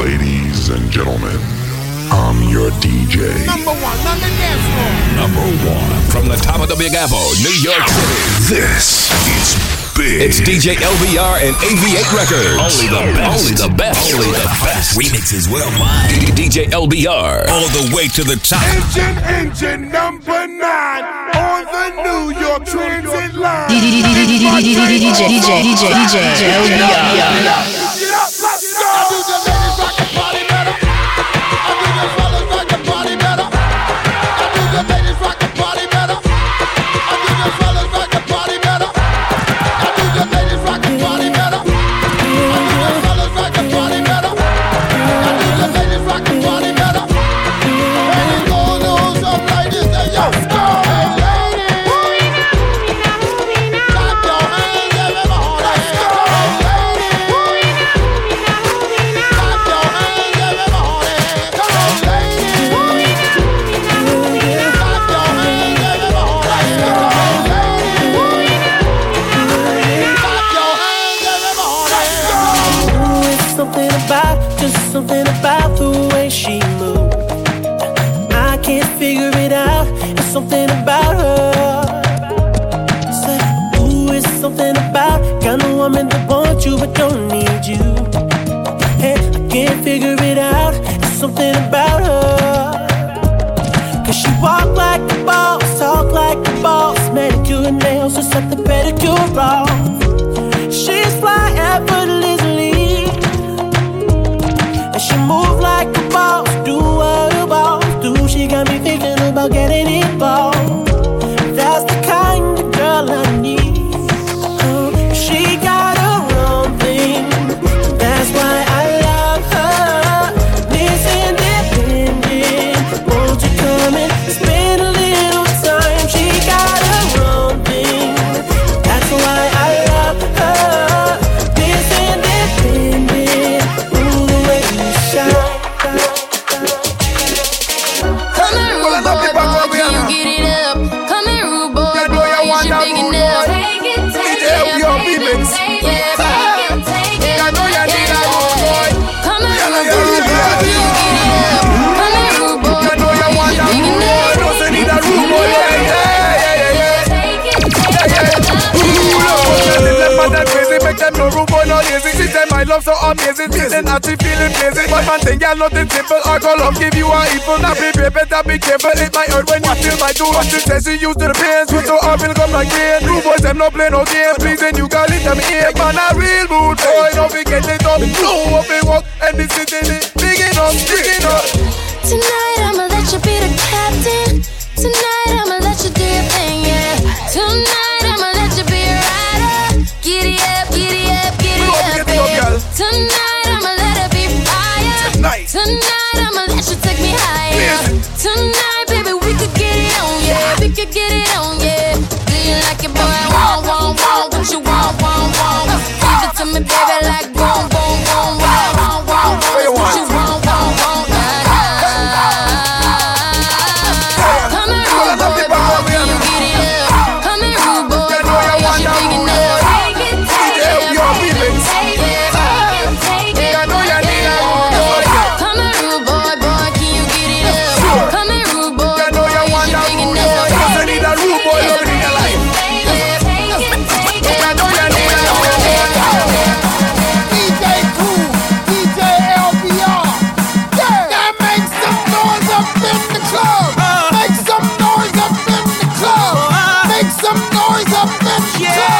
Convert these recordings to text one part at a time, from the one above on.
Ladies and gentlemen, I'm your DJ. Number one on the dance floor. Number one. From the top of the Big Apple, New York City. This is big. It's DJ LBR and AV8 Records. Only the best. Only the best. Only the best. Remixes worldwide. DJ LBR. All the way to the top. Engine, engine number nine on the New York Transit line. DJ DJ DJ DJ DJ LBR. Amazing Me feeling blazing But man think girl nothing simple. I go love give you a evil. Now baby better be careful. It might hurt when you feel my do. What she says she used to the pain Switch so I will come like rain. New boys them no play no game. Pleasing you got it, them ear Man a real mood boy. Don't forget it up. Blow up and walk And this is it. Big enough Big enough Tonight I'ma let you be the captain. Tonight I'ma let you do your thing, yeah. Tonight I'ma let you be a rider. Giddy up, giddy up, giddy up, get it up, babe. Tonight Tonight. Tonight I'ma let you take me higher. Tonight, baby, we could get it on, yeah. We could get it on, yeah. Do you like it, boy? Want, want, want. What you want, want, want. Give it to me, baby, like some noise up in yeah.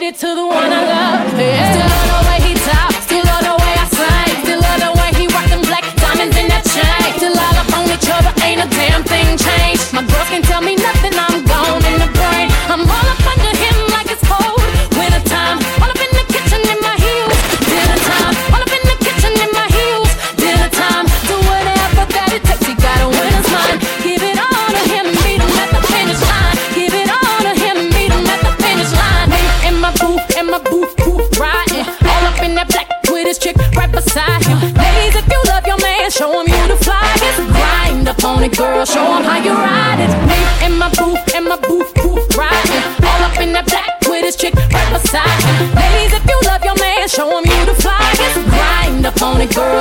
dedicated to the one I love. Yeah. Still on the way he talks, still on the way I sing, still on the way he rock them black diamonds in that chain. Still all up on each other, ain't a damn thing changed. My girls can tell me.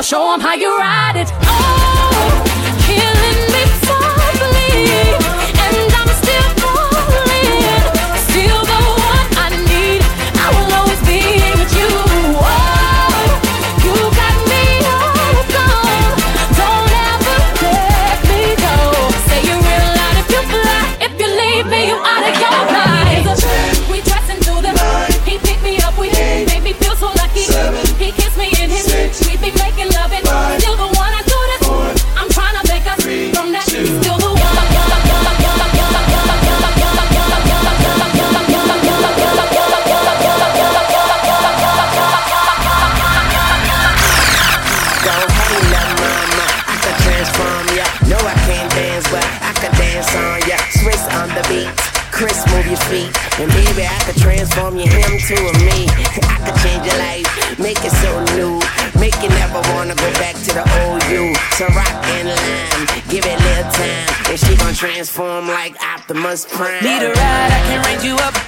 show them how you ride it. must pray. Need a ride, I can range you up.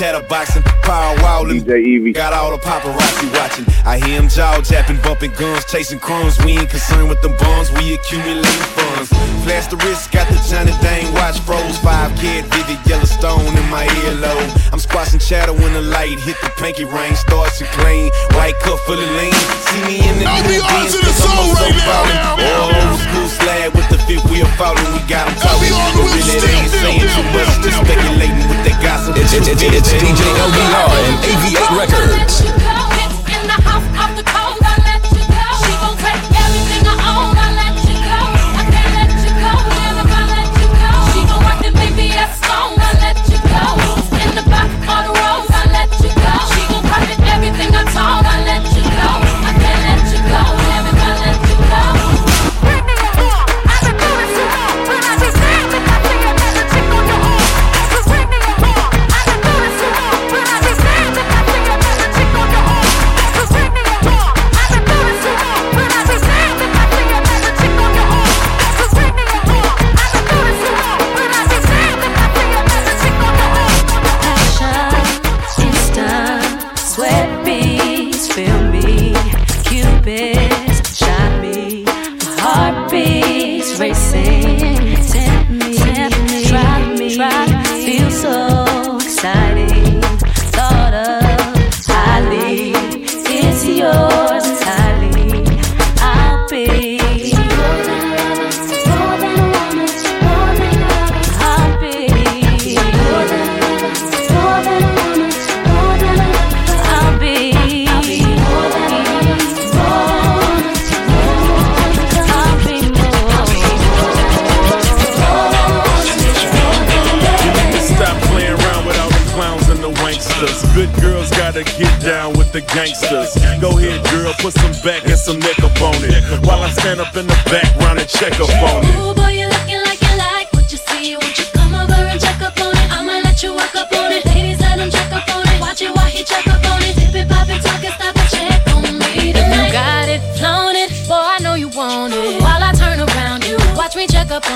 chatterboxing, power wildin'. DJ Evie. Got all the paparazzi watching. I hear him jaw japping, bumping guns, chasing crumbs. We ain't concerned with them bonds, we accumulate funds. Flash the wrist, got the Johnny thing. watch, froze. Five kid, vivid Yellowstone in my earlobe. I'm squashing chatter when the light hit the pinky ring, starts to clean. White cup full of lean. See me in the. I'll to the soul right now. Old school slab with we we got them talking. Really, ain't saying too much, just speculating with that gossip. It's DJ LBR and AV8 Records.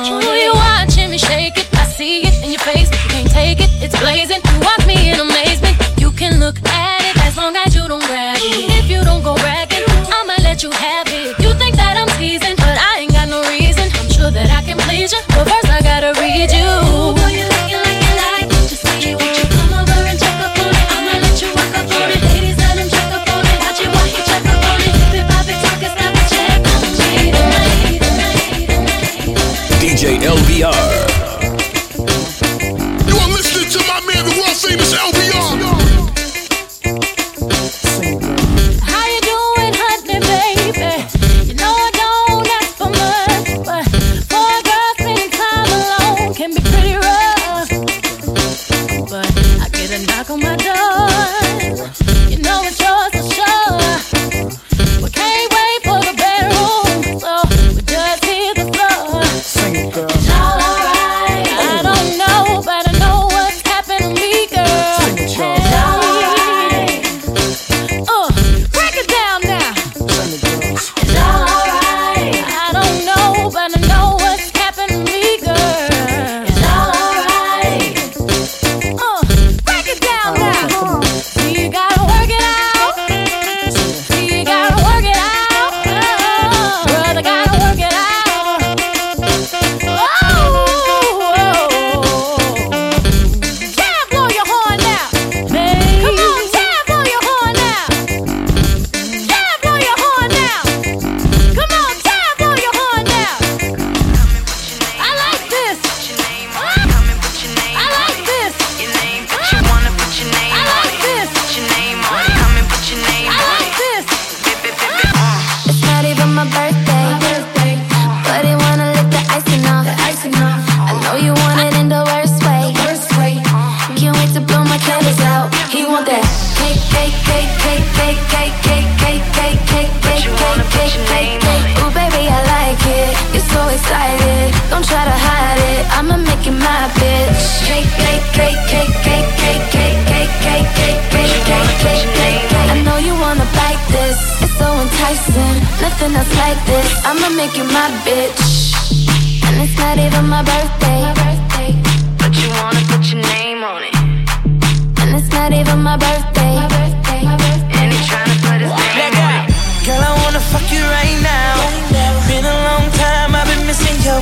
Ooh, you watching me shake it. I see it in your face. You can't take it. It's blazing. Watch me. You can look at it as long as you don't grab it. If you don't go I'ma let you have it. You think that I'm teasing, but I ain't got no reason. I'm sure that I can please you. But first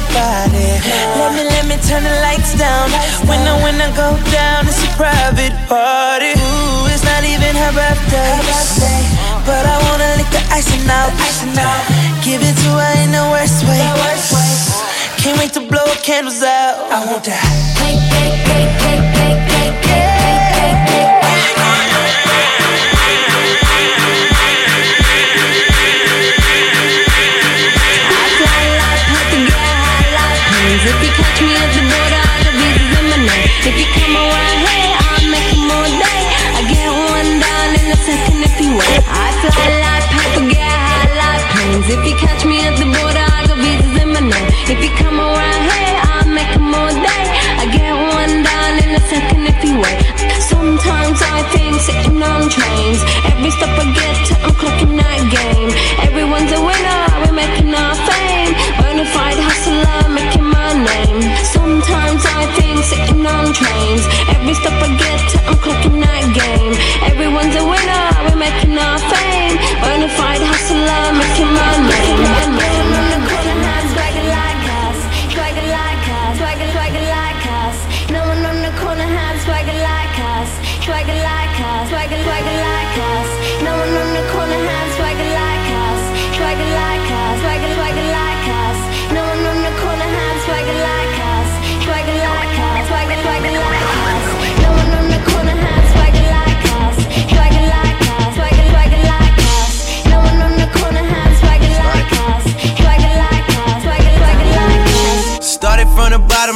nobody. Let me, let me turn the lights down. When I, when I go down, it's a private party. Ooh, it's not even her birthday. But I wanna lick the icing out. Give it to her in the worst way. Can't wait to blow candles out. I want that. Cake, cake, cake, cake, cake, cake. me as your daughter, I love you to lemonade. If you come around here, I'll make them all day. I get one down in a second if you wait. I fly like paper, get high like planes. If you catch me at the border, I love you to lemonade. If you come around here, I'll make them all day. I get one down in a second if you wait. Sometimes I think sitting on trains. Every stop I get to, I'm clocking that game. Everyone's a winner, we're making our fame. Bonafide hustler, making my name. Everyone on plain Every step I get to on clock the corner has swagger like us, swagger like us, swagger, swagger like us. No one on the corner has swagger like us, swagger like us, swagger, swagger like us. No one on the corner has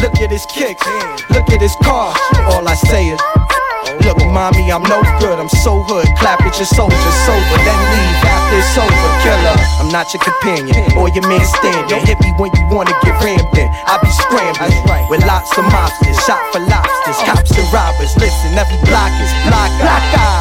Look at his kicks. Look at his car. All I say is. Look, mommy, I'm no good. I'm so hood. Clap at your soldier, sober. Then leave after it's over. Killer. I'm not your companion or your man standing. Hit me when you wanna get rammed in. I be scrambling with lots of mobsters. Shot for lobsters. Cops and robbers. Listen, every block is block.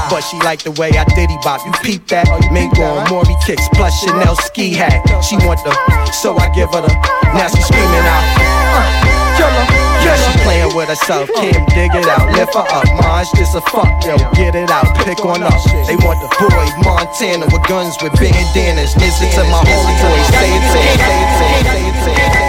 But she like the way I diddy bop. You peep that? Mingo and Maury kicks plus Chanel ski hat. She want the, so I give her the. Now she screaming out. Uh, killer. Yeah, she playing with herself. Kim, dig it out. Lift her up. Maj, this a fuck, yo. Get it out. Pick on up. They want the boy Montana with guns with bandanas. Listen to my homeboy. Say it, say it, say it,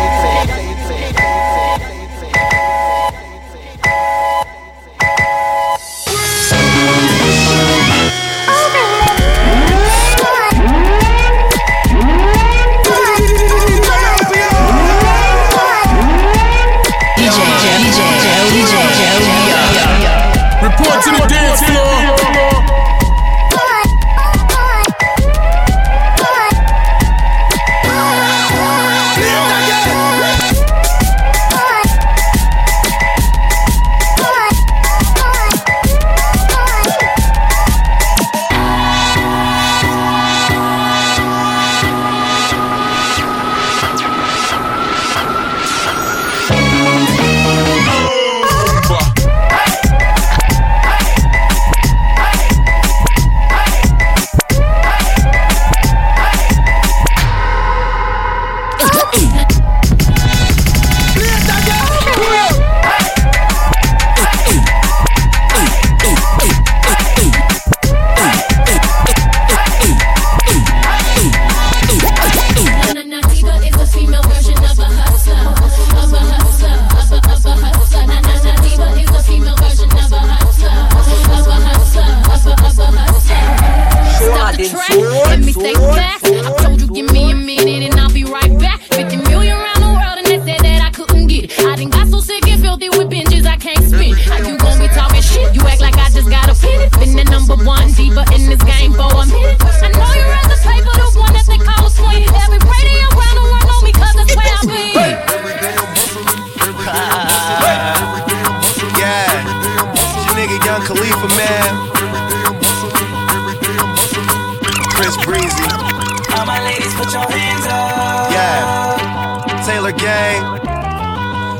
put your hands up. Yeah, Taylor Gang.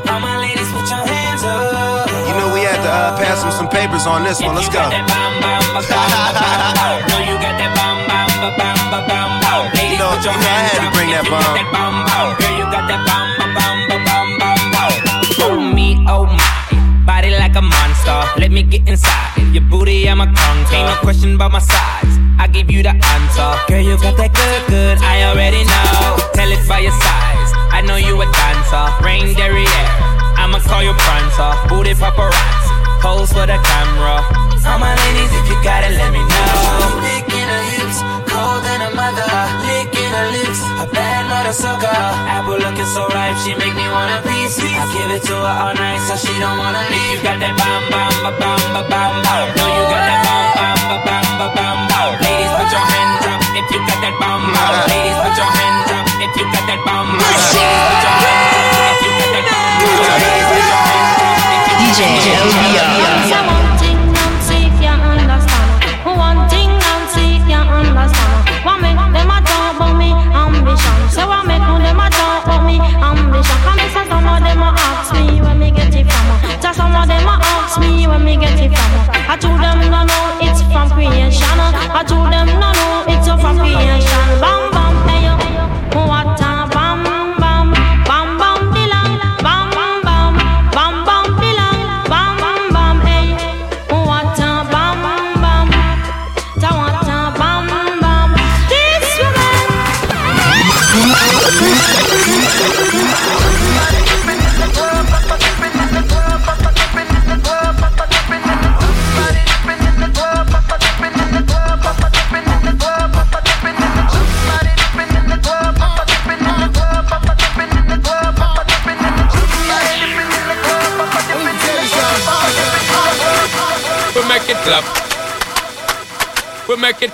All my ladies, put your hands up. You know we had to uh, pass him some papers on this one. Let's go. You know, you know I had to bring that bomb. that bam bam. Girl, you got that. Oh me, oh my. Body like a monster. Let me get inside. Your booty, I'm a conquer. Ain't no question about my size. I give you the answer. Girl, you got that good, good. I already know. Tell it by your size. I know you a dancer. Rain derriere. I'ma call you prancer. Booty paparazzi. Pose for the camera. All my ladies, if you got it, let me know. Licking her hips, cold than a mother. Licking her lips, a bad mother sucker. Apple looking so ripe, she make me wanna piece. I give it to her all night, so she don't wanna leave. You got that bam bam ba bam ba bam bam. Oh. No, you got that bam bam ba bam ba bam bam. Ladies, put your hands up if you got that bam bam. Oh. Ladies, put your hands up if you got that bam bam. Ladies, put your hands up if you got that bam bam. Ladies, put some of them ask me where me get it from. Just some of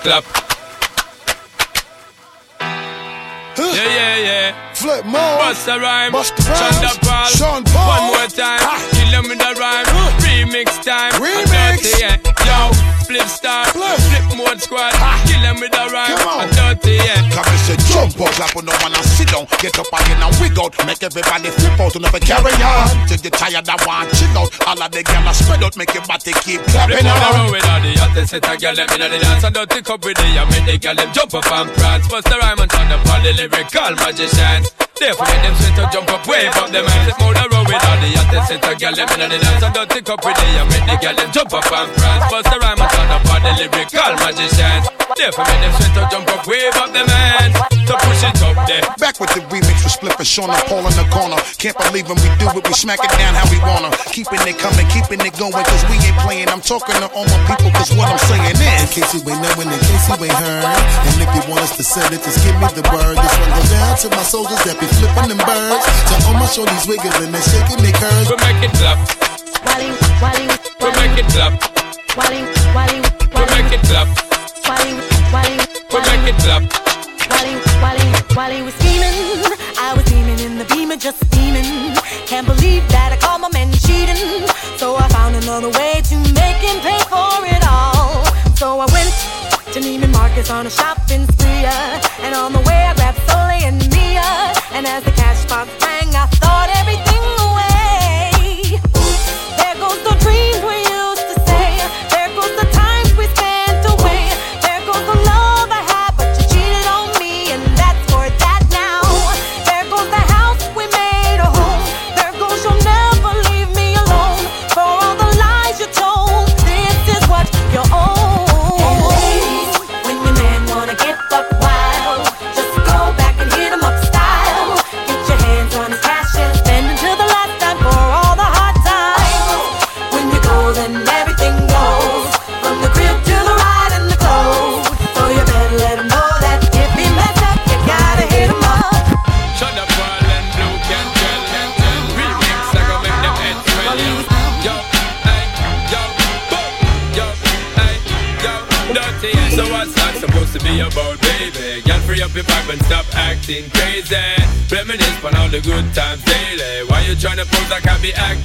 Clap. Yeah, yeah, yeah. Flip mode. Bust a rhyme. Busta Rhymes. Paul. Sean Paul. One more time. Kill them with a rhyme. Remix time. Remix. Dirty, yeah. Yo, Spliff Star. Flip, mode squad. Kill them with a rhyme. Come on. Dirty, yeah. Come and say jump up, clap on no one and sit down. Get up again and wig out. Make everybody flip out and never carry on. Till you tired and want chill out. All of the gyal spread out, make your body keep clapping on the road with all the hottest set a girl them inna the dance and dirty cup with the and make the girl them jump up and prance. Bust the rhyme and turn up all the lyrical magicians. Therefore them sweat to jump up, wave up them hands. Flip on the road with all the hottest set a girl them inna the dance and dirty cup with the and make the girl them jump up and prance. Bust the rhyme and turn up all the lyrical magicians. Therefore make them sweat to jump up, wave up them hands. So push it up there. Back with the remix with Split and Sean and Paul in the corner. Can't believe when we do it, we smack it down how we wanna. Keeping it coming, keeping it going, cause we ain't playing. I'm talking to all my people, cause what I'm saying is. In case you ain't knowing, in case you ain't heard. And if you want us to send it, just give me the word. This one goes down to my soldiers that be flipping them birds. To all my shorties wiggling and shaking their curves. We make it clap. Wally, Wally, We make it clap. Wally, Wally, We make it clap. Wally, We make it clap. Wally, Wally, Wally was scheming. I was beaming in the beamer, just steaming. Can't believe that I caught my man cheating. So I found another way to make him pay for it all. So I went to Neiman Marcus on a shopping spree. uh, And on the way I grabbed Soleil and Mia. And as the cash box rang, I thought everything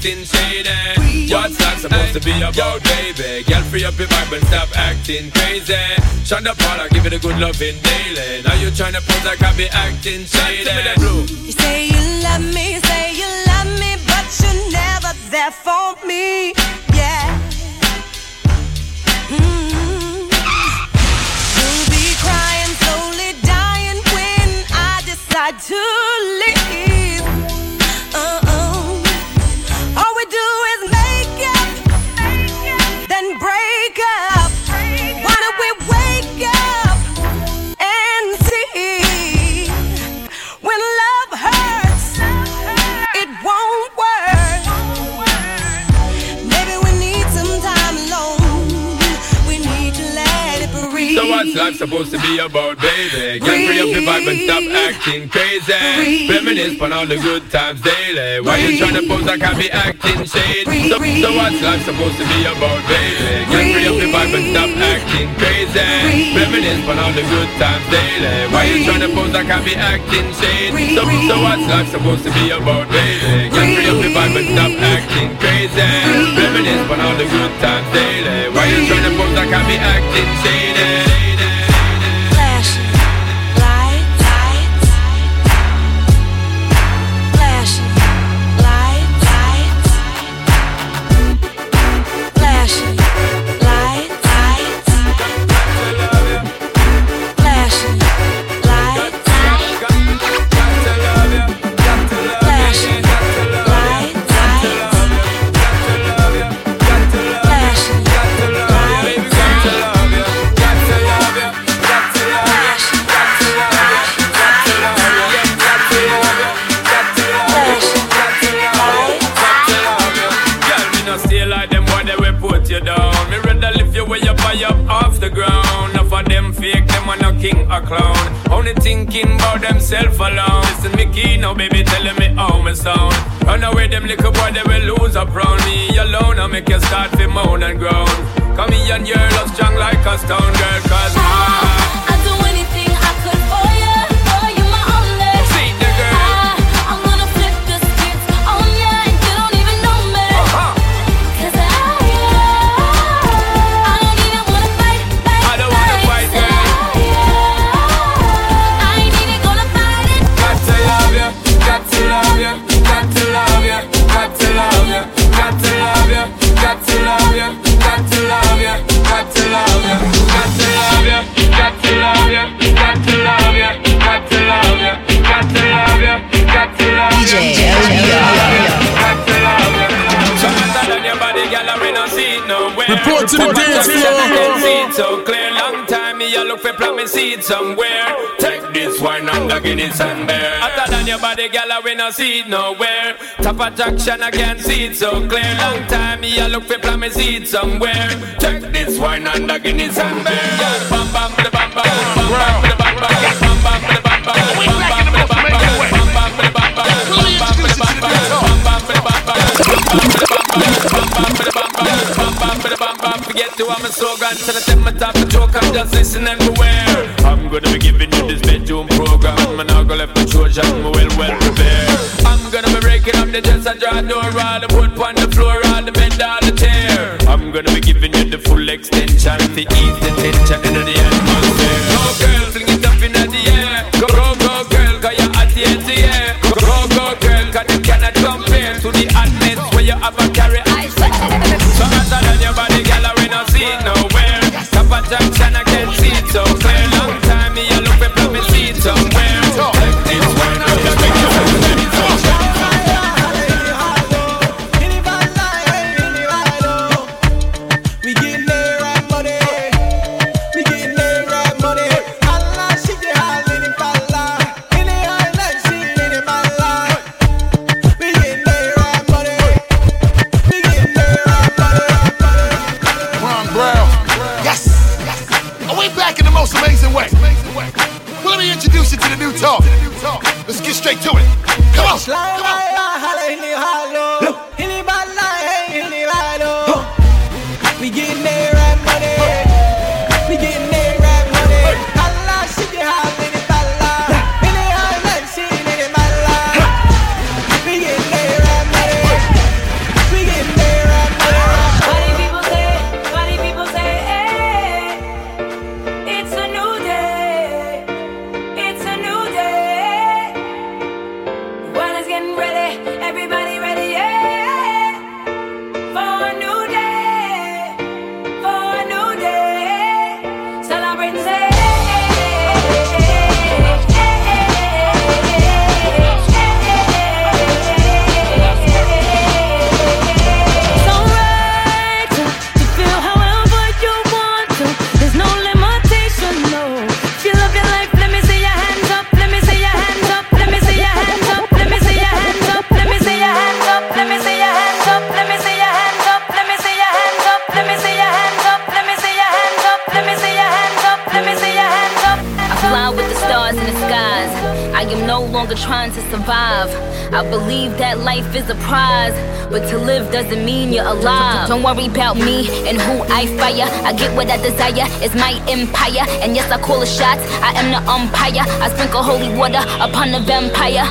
acting shady? What's that supposed to be about, baby? Girl, free up your vibe and stop acting crazy. Sean da Paul, I give it a good loving daily. Now you trying to pose like I be acting shady. You say you love me, you say you love me, but you're never there for me. Yeah. Mm. You'll be crying, slowly dying when I decide to leave. Supposed to be about, baby? Get free up your vibe and stop acting crazy. Reminisce on all the good times daily. Why you trying to pose like I be acting shady? So, so what's life supposed to be about, baby? Get free up your vibe and stop acting crazy. Reminisce on all the good times daily. Why you trying to pose like I be acting shady? So, so what's life supposed to be about, baby? Get free up your vibe and stop acting crazy. Reminisce on all the good times daily. Why you trying to pose like I be acting shady? Them no king or clown. Only thinking about themself alone. Listen me key now, baby, telling me how me sound. Run away, them little boy they will lose up round me alone. I make you start to moan and groan. Come here and you're strong like a stone girl, cause see it somewhere. Take this wine and the Guinness and beer. Hotter than your body, girl, I we not see it nowhere. Top attraction, I can't see it so clear. Long time, me I look for plan, me somewhere. Take this wine and the Guinness and beer. Yeah, bam bam, the bam bam, bam bam. I'm a slogan Till I take my top the joke I'm just listening beware I'm gonna be giving you this bedroom program. I'm not gonna left the Trojan I'm well well prepared. I'm gonna be breaking up the dress I draw door All the wood on the floor All the bend all the tear. I'm gonna be giving you the full extension To ease the tension in the Get what I desire, it's my empire. And yes, I call the shots, I am the umpire. I sprinkle holy water upon the vampire.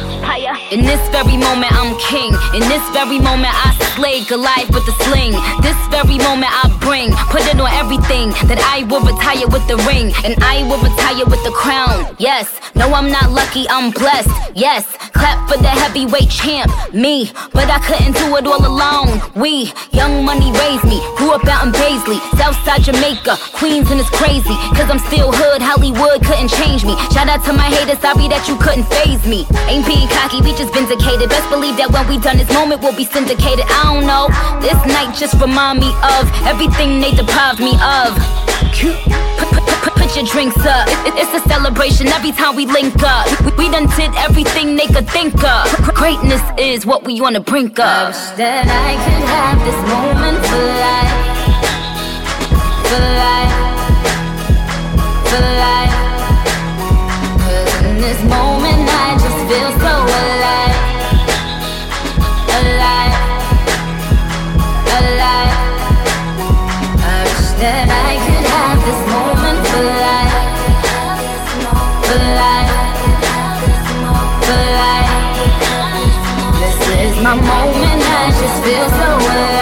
In this very moment, I'm king. In this very moment, I slay Goliath with the sling. This very moment, I bring, put it on everything that I will retire with the ring. And I will retire with the crown. Yes, no, I'm not lucky, I'm blessed. Yes, clap for the heavyweight champ, me. But I couldn't do it all alone. We, young money raised me, grew up out in Baisley, Southside Jamaica, Queens, and it's crazy. Cause I'm still hood, Hollywood couldn't change me. Shout out to my haters, sorry that you couldn't phase me. Ain't being cocky, we just vindicated. Best believe that when we done this moment, we'll be syndicated. I don't know, this night just remind me of everything they deprived me of. Put, your drinks up. It's a celebration every time we link up. We, done did everything they could think of. Greatness is what we on the brink of. that I could have this moment for life. For life. 'Cause in this moment I just feel so alive. Alive. Alive. I wish that I could have this moment for life. For life. For life. This is my moment, I just feel so. Alive.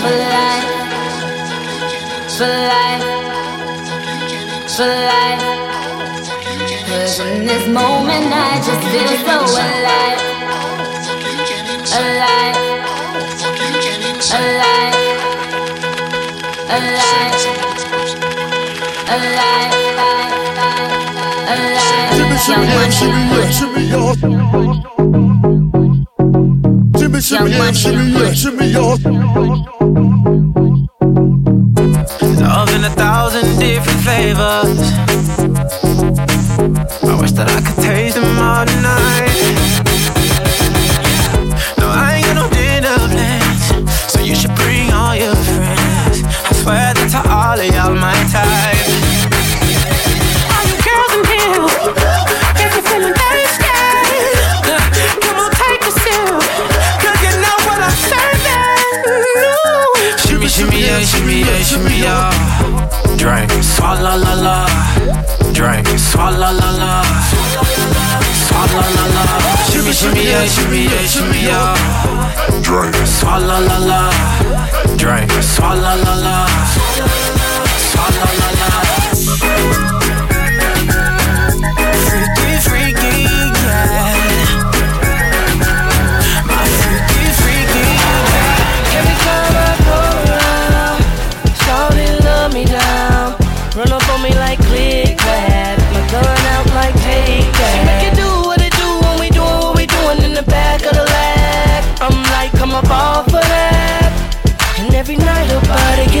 For life. For life. For life. Cause in this moment I just feel so alive. Alive. Alive. Alive. Alive. Alive. Young money. Shimmy, yeah, shimmy, yeah, shimmy, yeah. Love different flavors. Shimmy, shimmy, yeah, shimmy, yeah, shimmy, yeah. Drink, swalla la la. Drink, swalla la la. Swalla la la.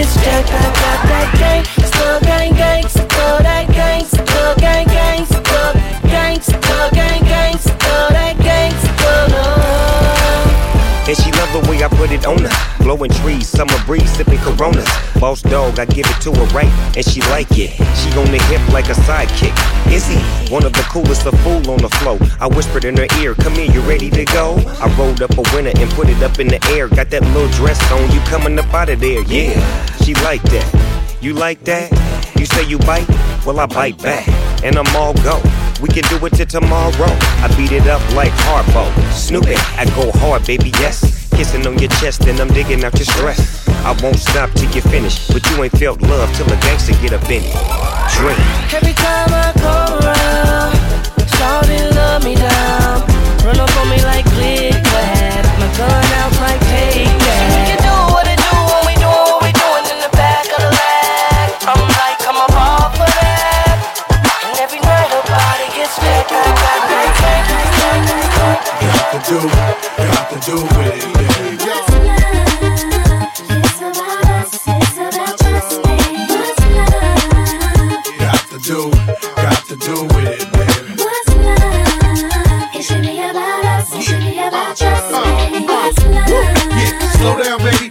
Her body gets jacked. I got that gang, still gang gang, still that gang, still gang gang, still gang, still gang gang, still that gang, still love. Oh. And she love the way I put it on her. Blowing trees, summer breeze, sipping coronas. Boss dog, I give it to her right, and she like it. She on the hip like a sidekick. Izzy, one of the coolest, of fool on the flow. I whispered in her ear, come here, you ready to go? I rolled up a winner and put it up in the air. Got that little dress on, you coming up out of there, yeah. She like that. You like that? You say you bite? Well, I bite back, and I'm all go. We can do it till tomorrow. I beat it up like Harpo. Snoop I go hard, baby, yes. Kissing on your chest, and I'm digging out your stress. I won't stop till you finish, but you ain't felt love till a gangster get up in it. Drink. Every time I go around, shawty love me down. Run up on me like click clack. My gun do, you have to do it. What's love? It's about us. It's about. What's love? You to do, to do with it. What's love? It should be about us. It should be about. What's love? Slow down, baby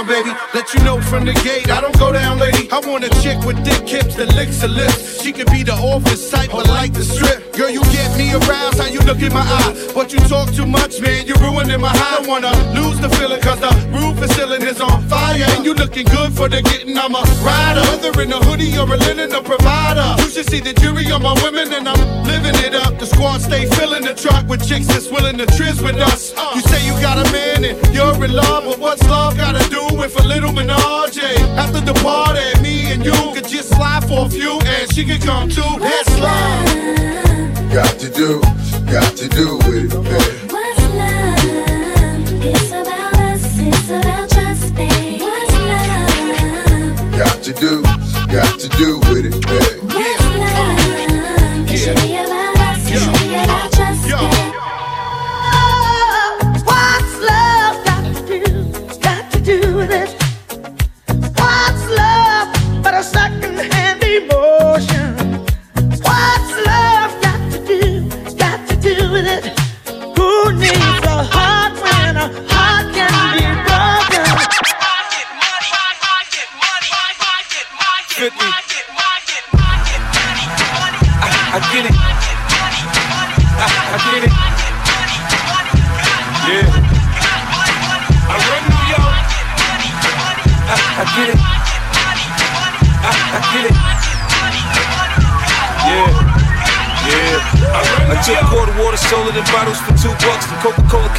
down, baby. Let you know from the gate, I don't go down, lady. I want a chick with thick hips that licks her lips. She can be the office type, but like the strip. Girl, you get me aroused, how you look in my eye. But you talk too much, man, you're ruining my high. I wanna lose the feeling, cause the roof is ceiling is on fire. And you looking good for the getting, I'm a rider. Whether in a hoodie or a linen, a provider. You should see the jury on my women, and I'm squad stay filling the truck with chicks that's willing to trizz with us. You say you got a man and you're in love, but what's love gotta do with a little menage? After the party, me and you could just slide for a few, and she could come too. That's love. Got to do, got to do with it, baby. What's love? It's about us. It's about just me. What's love? Got to do, got to do with it,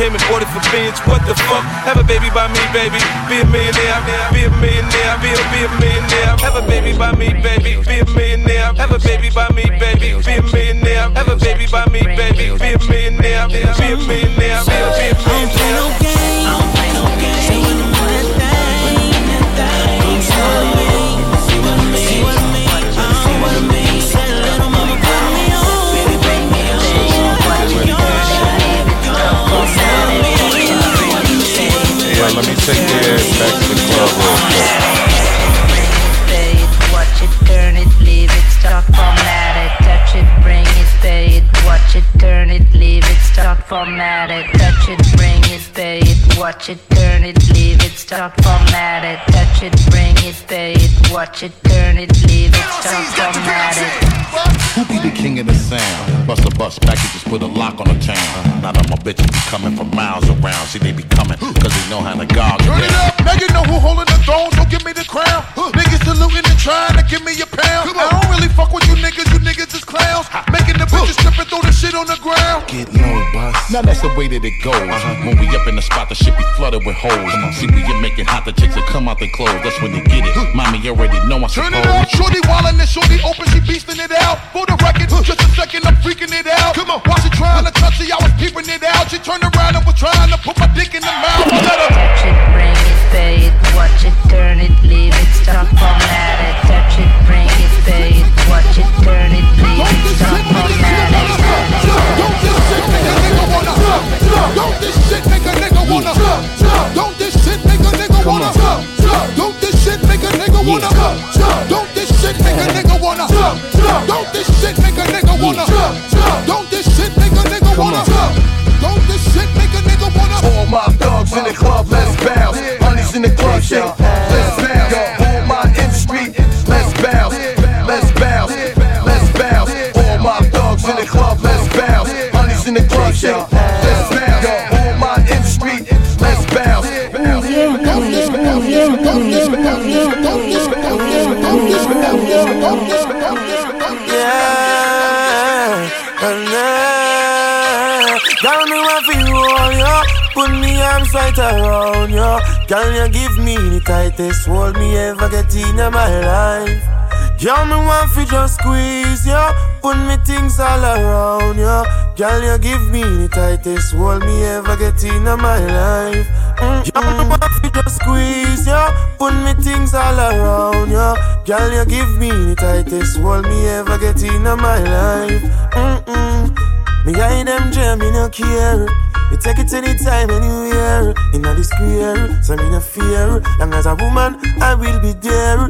came and bought it for beans. What the fuck? Have a baby by me, baby. Be a millionaire. Be a millionaire. Be a, be a millionaire. Have a baby by me, baby. Be a millionaire. Have a baby by me, baby. Be a millionaire. Have a baby by me, baby. Be a millionaire. Be a millionaire. Be a, be a millionaire. Yeah, let me take your ass back to the club real quick. Watch it, turn it, leave it, stop, it, touch it, bring it, pay it. Watch it, turn it, leave it, stop, it, Watch it, turn it, leave it, stop, format it, touch it, bring it, pay it. Watch it, turn it, leave it, stop, format it. Who be the king of the sound? Bust a bus packages, put a lock on the town. Now that my bitches be coming from miles around. See, they be coming, cause they know how to gog Turn it up, now you know who holding the throne, so give me the crown. Niggas saluting and trying to give me a pound. I don't really fuck with you niggas, you niggas is clowns. Making the bitches strip and throw the shit on the ground. Get low, boss. Now that's the way that it goes. Uh-huh. When we up in the spot, the shit be flooded with hoes. See, we get making hot, the chicks that come out their clothes. That's when they get it. Mommy you already know I Turn it on, shorty wildin' and shorty open, she beastin' it out. For the record, just a second, Girl, you give me the tightest hold me ever get in my life. Girl, me want for just squeeze you. Put me things all around you. Girl, you give me the tightest hold me ever get in my life. Mm, mm. Girl, me want for just squeeze you. Put me things all around you. Girl, you give me the tightest hold me ever get in my life. Mm-mm. Me guide them jam, me no care. You take it anytime, anywhere. In the square, so me no fear. Long as a woman, I will be there.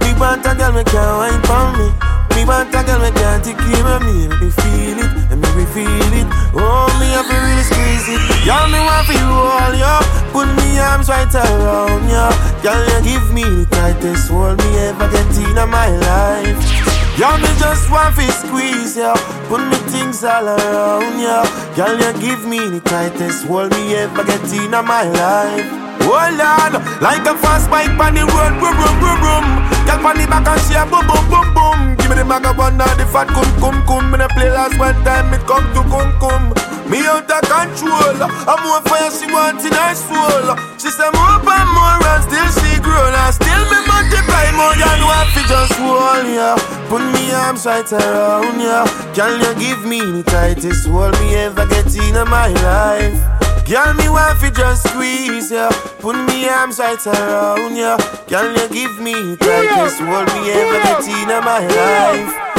Me Me want a girl me can wine for me. Me want a girl me can take care of me. Let me feel it, let me feel it. Oh, me have to really squeeze it. Y'all me want for you all, yo. Put me arms right around you. Girl, you give me the tightest hold me ever get in my life. Y'all me just want to squeeze ya, put me things all around ya. Girl, you give me the tightest hold me ever get in my life. Hold on, like a fast bike on the road, boom, boom, boom, boom. Girl, on the back and she a boom, boom, boom, boom. Give me the of one the fat cum, cum, cum. Me play last one time, it come to cum, cum. Me out of control, I'm more fire she want in her soul. She say more and more and still she grown and still me multiply more than what fi just hold ya. Put me arms right around ya. Can you give me the tightest hold me ever get in my life? Girl, me want fi just squeeze ya. Put me arms right around ya. Can you give me the tightest hold me ever get in my life?